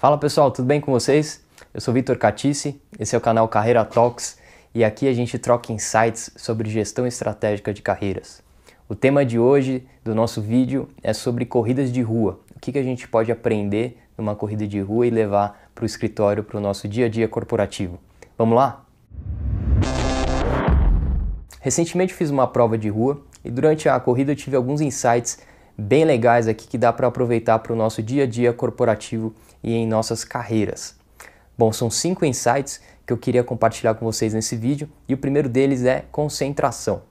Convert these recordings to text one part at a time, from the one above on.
Fala pessoal, tudo bem com vocês? Eu sou Vitor Catice, esse é o canal Carreira Talks e aqui a gente troca insights sobre gestão estratégica de carreiras. O tema de hoje do nosso vídeo é sobre corridas de rua. O que, que a gente pode aprender numa corrida de rua e levar para o escritório, para o nosso dia a dia corporativo. Vamos lá? Recentemente fiz uma prova de rua e durante a corrida eu tive alguns insights bem legais aqui que dá para aproveitar para o nosso dia a dia corporativo e em nossas carreiras. Bom, são cinco insights que eu queria compartilhar com vocês nesse vídeo e o primeiro deles é concentração.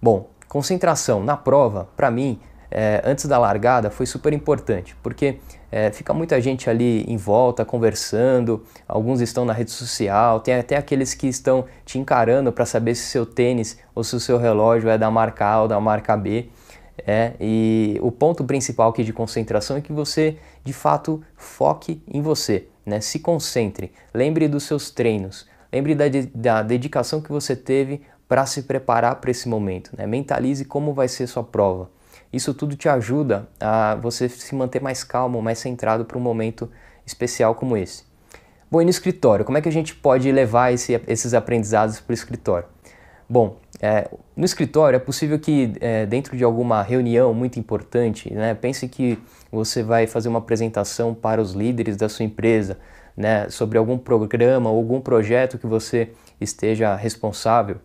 Bom, concentração na prova, para mim, é, antes da largada foi super importante, porque é, fica muita gente ali em volta conversando, alguns estão na rede social, tem até aqueles que estão te encarando para saber se seu tênis ou se o seu relógio é da marca A ou da marca B. É, e o ponto principal aqui de concentração é que você de fato foque em você, né? se concentre, lembre dos seus treinos, lembre da, da dedicação que você teve para se preparar para esse momento, né? mentalize como vai ser sua prova. Isso tudo te ajuda a você se manter mais calmo, mais centrado para um momento especial como esse. Bom, e no escritório, como é que a gente pode levar esse, esses aprendizados para o escritório? Bom, é, no escritório é possível que é, dentro de alguma reunião muito importante, né, pense que você vai fazer uma apresentação para os líderes da sua empresa, né, sobre algum programa ou algum projeto que você esteja responsável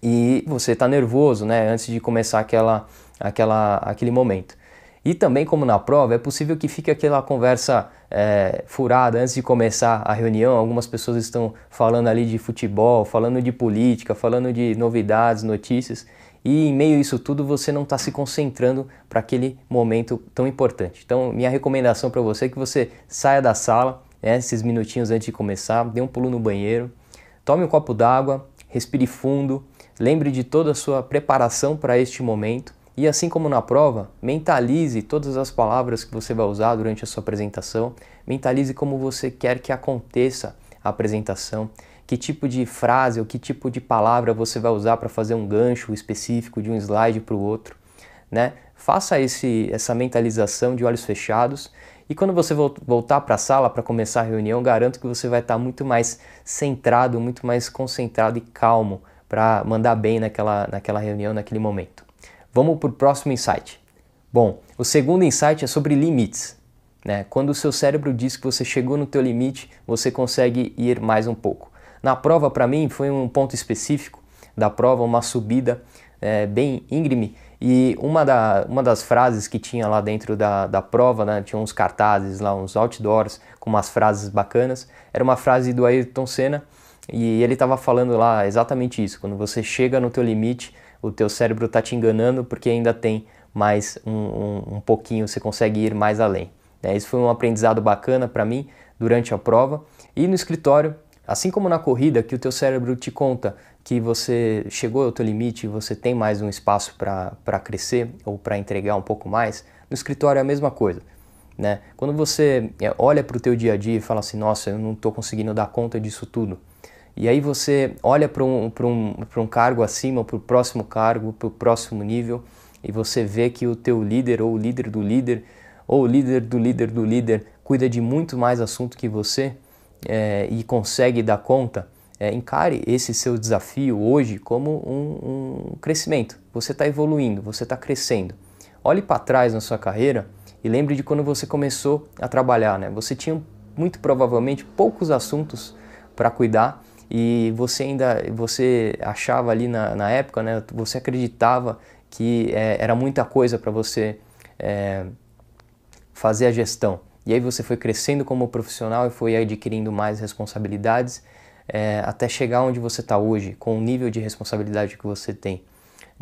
e você está nervoso, né, antes de começar aquela aquela, aquele momento. E também, como na prova, é possível que fique aquela conversa é, furada antes de começar a reunião. Algumas pessoas estão falando ali de futebol, falando de política, falando de novidades, notícias, e em meio a isso tudo você não está se concentrando para aquele momento tão importante. Então, minha recomendação para você é que você saia da sala, né, esses minutinhos antes de começar, dê um pulo no banheiro, tome um copo d'água, respire fundo, lembre de toda a sua preparação para este momento e assim como na prova, mentalize todas as palavras que você vai usar durante a sua apresentação, mentalize como você quer que aconteça a apresentação, que tipo de frase ou que tipo de palavra você vai usar para fazer um gancho específico de um slide para o outro. Né? Faça esse, essa mentalização de olhos fechados e quando você voltar para a sala para começar a reunião, garanto que você vai estar muito mais centrado, muito mais concentrado e calmo para mandar bem naquela, naquela reunião, naquele momento. Vamos para o próximo insight. Bom, o segundo insight é sobre limites. Né? Quando o seu cérebro diz que você chegou no teu limite, você consegue ir mais um pouco. Na prova, para mim, foi um ponto específico da prova, uma subida é, bem íngreme, e uma, da, uma das frases que tinha lá dentro da, da prova, né, tinha uns cartazes lá, uns outdoors com umas frases bacanas, era uma frase do Ayrton Senna, e ele estava falando lá exatamente isso, quando você chega no teu limite, o teu cérebro está te enganando porque ainda tem mais um, um, um pouquinho, você consegue ir mais além. Né? Isso foi um aprendizado bacana para mim durante a prova e no escritório, assim como na corrida, que o teu cérebro te conta que você chegou ao teu limite, você tem mais um espaço para crescer ou para entregar um pouco mais, no escritório é a mesma coisa. Né? Quando você é, olha para o teu dia a dia e fala assim, nossa, eu não estou conseguindo dar conta disso tudo, e aí você olha para um, um, um cargo acima, para o próximo cargo, para o próximo nível, e você vê que o teu líder ou o líder do líder ou o líder do líder do líder cuida de muito mais assunto que você é, e consegue dar conta, é, encare esse seu desafio hoje como um, um crescimento. Você está evoluindo, você está crescendo. Olhe para trás na sua carreira e lembre de quando você começou a trabalhar. Né? Você tinha muito provavelmente poucos assuntos para cuidar e você ainda você achava ali na, na época, né, você acreditava que é, era muita coisa para você é, fazer a gestão. E aí você foi crescendo como profissional e foi adquirindo mais responsabilidades é, até chegar onde você está hoje, com o nível de responsabilidade que você tem.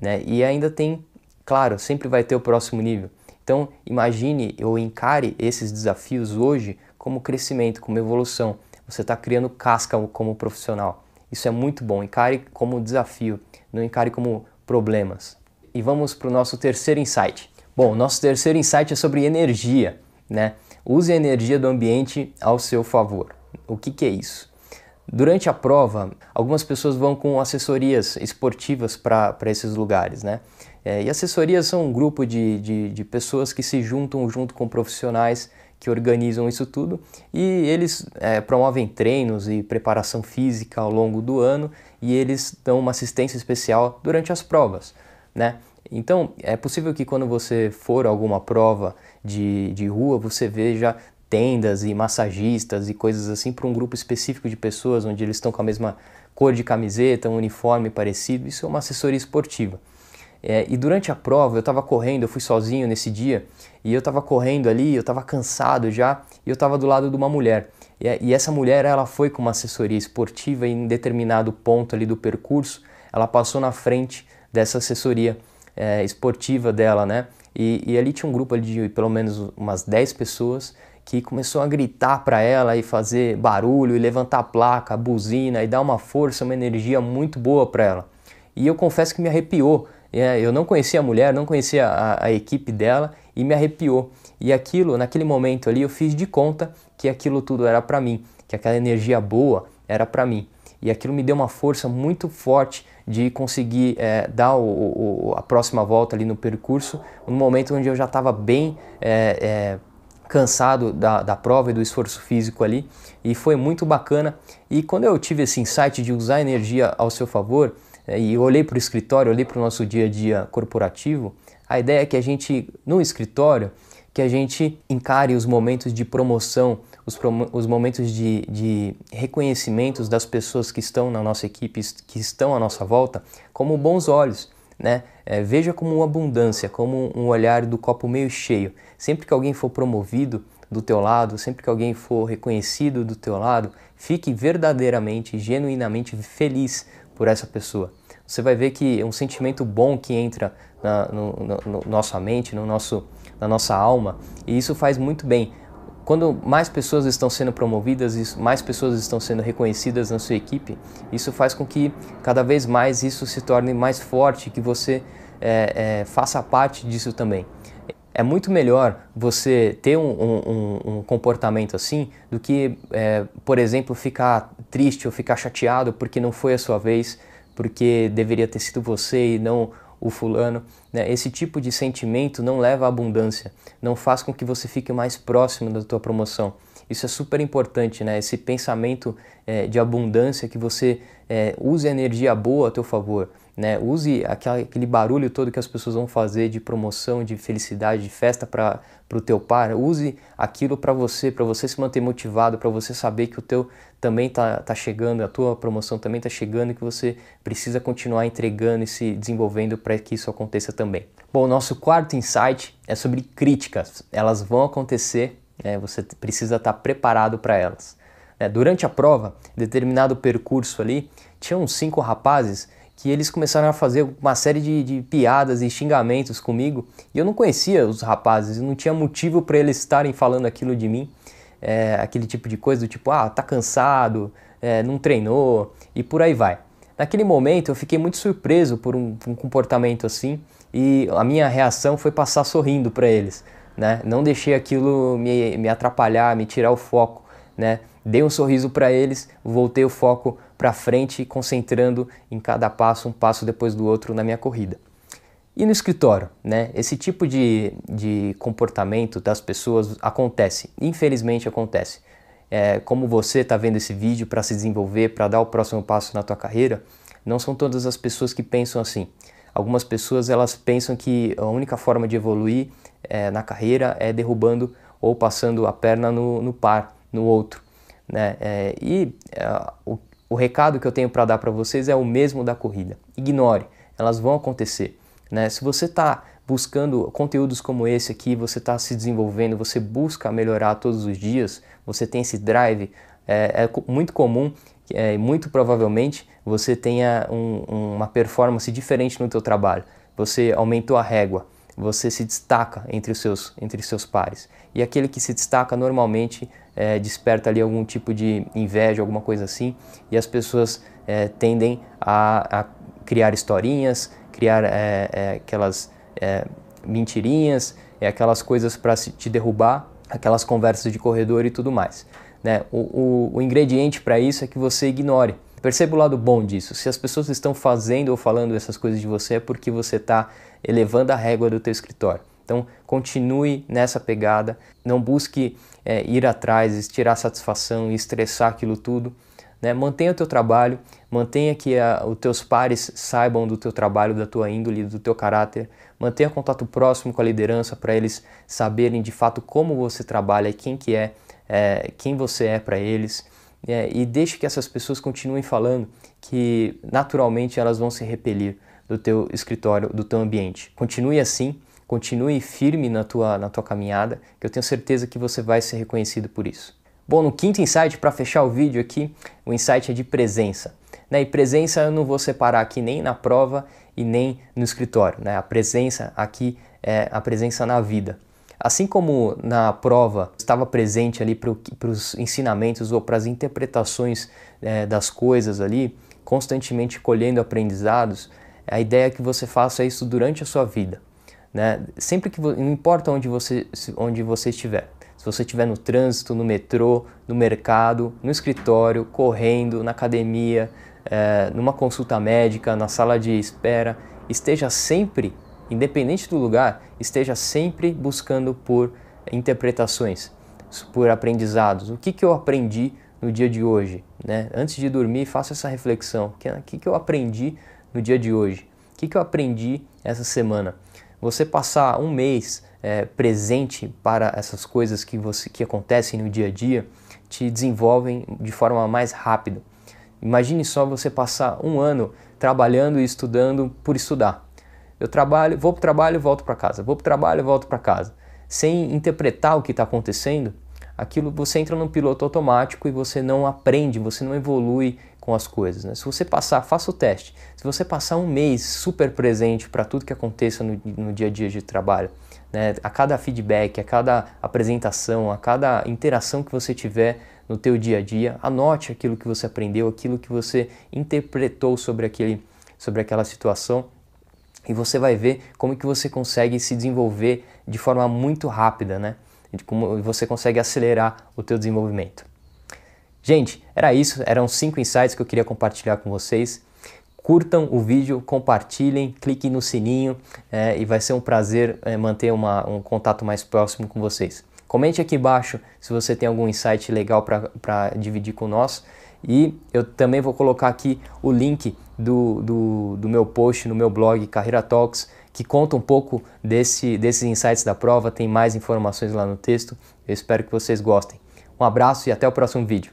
Né? E ainda tem, claro, sempre vai ter o próximo nível. Então imagine ou encare esses desafios hoje como crescimento, como evolução você está criando casca como profissional. Isso é muito bom. Encare como desafio, não encare como problemas. E vamos para o nosso terceiro insight. Bom, nosso terceiro insight é sobre energia. Né? Use a energia do ambiente ao seu favor. O que, que é isso? Durante a prova, algumas pessoas vão com assessorias esportivas para esses lugares, né? É, e assessorias são um grupo de, de, de pessoas que se juntam junto com profissionais que organizam isso tudo e eles é, promovem treinos e preparação física ao longo do ano e eles dão uma assistência especial durante as provas, né? Então é possível que quando você for a alguma prova de, de rua você veja tendas e massagistas e coisas assim para um grupo específico de pessoas onde eles estão com a mesma cor de camiseta, um uniforme parecido. Isso é uma assessoria esportiva. É, e durante a prova eu estava correndo, eu fui sozinho nesse dia, e eu estava correndo ali, eu estava cansado já, e eu estava do lado de uma mulher. E, e, essa mulher ela foi com uma assessoria esportiva em determinado ponto ali do percurso, ela passou na frente dessa assessoria é, esportiva dela, né? E, e, ali tinha um grupo de pelo menos umas 10 pessoas que começou a gritar para ela e fazer barulho e levantar a placa, a buzina e dar uma força, uma energia muito boa para ela. E eu confesso que me arrepiou é, eu não conhecia a mulher, não conhecia a, a equipe dela e me arrepiou. E aquilo, naquele momento ali, eu fiz de conta que aquilo tudo era para mim, que aquela energia boa era para mim. E aquilo me deu uma força muito forte de conseguir é, dar o, o, a próxima volta ali no percurso, no momento onde eu já estava bem é, é, cansado da, da prova e do esforço físico ali, e foi muito bacana. E quando eu tive esse insight de usar a energia ao seu favor, é, e olhei para o escritório, olhei para o nosso dia a dia corporativo, a ideia é que a gente, no escritório, que a gente encare os momentos de promoção, os, os momentos de, de reconhecimentos das pessoas que estão na nossa equipe, que estão à nossa volta, como bons olhos. Né? É, veja como uma abundância, como um olhar do copo meio cheio. Sempre que alguém for promovido do teu lado, sempre que alguém for reconhecido do teu lado, fique verdadeiramente, genuinamente feliz por essa pessoa. Você vai ver que é um sentimento bom que entra na no, no, no nossa mente, no nosso, na nossa alma, e isso faz muito bem. Quando mais pessoas estão sendo promovidas, mais pessoas estão sendo reconhecidas na sua equipe, isso faz com que cada vez mais isso se torne mais forte, que você é, é, faça parte disso também. É muito melhor você ter um, um, um comportamento assim do que, é, por exemplo, ficar triste ou ficar chateado porque não foi a sua vez, porque deveria ter sido você e não o fulano. Né? Esse tipo de sentimento não leva à abundância, não faz com que você fique mais próximo da tua promoção. Isso é super importante, né? Esse pensamento é, de abundância que você é, use energia boa a teu favor. Né? Use aquele barulho todo que as pessoas vão fazer de promoção, de felicidade, de festa para o teu par. Use aquilo para você, para você se manter motivado, para você saber que o teu também está tá chegando, a tua promoção também está chegando e que você precisa continuar entregando e se desenvolvendo para que isso aconteça também. Bom, nosso quarto insight é sobre críticas. Elas vão acontecer, né? você precisa estar tá preparado para elas. É, durante a prova, determinado percurso ali, tinham cinco rapazes que eles começaram a fazer uma série de, de, piadas e xingamentos comigo e eu não conhecia os rapazes, não tinha motivo para eles estarem falando aquilo de mim, é, aquele tipo de coisa do tipo, ah, tá cansado, é, não treinou e por aí vai. Naquele momento eu fiquei muito surpreso por um, um comportamento assim e a minha reação foi passar sorrindo para eles, né? Não deixei aquilo me, me atrapalhar, me tirar o foco, né? Dei um sorriso para eles, voltei o foco para frente, concentrando em cada passo, um passo depois do outro na minha corrida. E no escritório, né? Esse tipo de, de comportamento das pessoas acontece, infelizmente acontece. É, como você está vendo esse vídeo para se desenvolver, para dar o próximo passo na tua carreira, não são todas as pessoas que pensam assim. Algumas pessoas elas pensam que a única forma de evoluir é, na carreira é derrubando ou passando a perna no, no par, no outro. Né? É, e é, o, o recado que eu tenho para dar para vocês é o mesmo da corrida. Ignore, elas vão acontecer. Né? Se você está buscando conteúdos como esse aqui, você está se desenvolvendo, você busca melhorar todos os dias, você tem esse drive, é, é muito comum, é, muito provavelmente você tenha um, uma performance diferente no teu trabalho. Você aumentou a régua, você se destaca entre os seus, entre os seus pares. E aquele que se destaca normalmente é, desperta ali algum tipo de inveja, alguma coisa assim, e as pessoas é, tendem a, a, criar historinhas, criar é, é aquelas é, mentirinhas, é, aquelas coisas para te derrubar, aquelas conversas de corredor e tudo mais. Né? O, o, o ingrediente para isso é que você ignore. Perceba o lado bom disso. Se as pessoas estão fazendo ou falando essas coisas de você é porque você está elevando a régua do teu escritório. Então continue nessa pegada, não busque é, ir atrás, tirar satisfação e estressar aquilo tudo. Né? Mantenha o teu trabalho, mantenha que a, os teus pares saibam do teu trabalho, da tua índole, do teu caráter. Mantenha contato próximo com a liderança para eles saberem de fato como você trabalha, quem que é, é quem você é para eles. É, e deixe que essas pessoas continuem falando que naturalmente elas vão se repelir do teu escritório, do teu ambiente. Continue assim, continue firme na tua, na tua caminhada, que eu tenho certeza que você vai ser reconhecido por isso. Bom, no quinto insight, para fechar o vídeo aqui, o insight é de presença. Né? E presença eu não vou separar aqui nem na prova e nem no escritório. Né? A presença aqui é a presença na vida. Assim como na prova estava presente ali para os ensinamentos ou para as interpretações é, das coisas ali, constantemente colhendo aprendizados, a ideia é que você faça isso durante a sua vida. Né? Sempre que não importa onde você, onde você estiver. Se você estiver no trânsito, no metrô, no mercado, no escritório, correndo, na academia, é, numa consulta médica, na sala de espera, esteja sempre, independente do lugar, esteja sempre buscando por interpretações, por aprendizados. O que, que eu aprendi no dia de hoje? Né? Antes de dormir, faça essa reflexão. O que, que eu aprendi no dia de hoje? O que, que eu aprendi essa semana? Você passar um mês é, presente para essas coisas que, você, que acontecem no dia a dia te desenvolvem de forma mais rápida. Imagine só você passar um ano trabalhando e estudando por estudar. Eu trabalho, vou para o trabalho, volto para casa, vou para o trabalho, volto para casa, sem interpretar o que está acontecendo. Aquilo você entra num piloto automático e você não aprende, você não evolui com as coisas. Né? Se você passar, faça o teste. Se você passar um mês super presente para tudo que aconteça no, no dia a dia de trabalho, né? A cada feedback, a cada apresentação, a cada interação que você tiver no teu dia a dia, anote aquilo que você aprendeu, aquilo que você interpretou sobre, aquele, sobre aquela situação e você vai ver como que você consegue se desenvolver de forma muito rápida, né? De como você consegue acelerar o teu desenvolvimento. Gente, era isso, eram cinco insights que eu queria compartilhar com vocês curtam o vídeo, compartilhem, cliquem no sininho é, e vai ser um prazer é, manter uma, um contato mais próximo com vocês. Comente aqui embaixo se você tem algum insight legal para dividir com nós e eu também vou colocar aqui o link do, do, do meu post no meu blog Carreira Talks que conta um pouco desse, desses insights da prova, tem mais informações lá no texto. Eu espero que vocês gostem. Um abraço e até o próximo vídeo.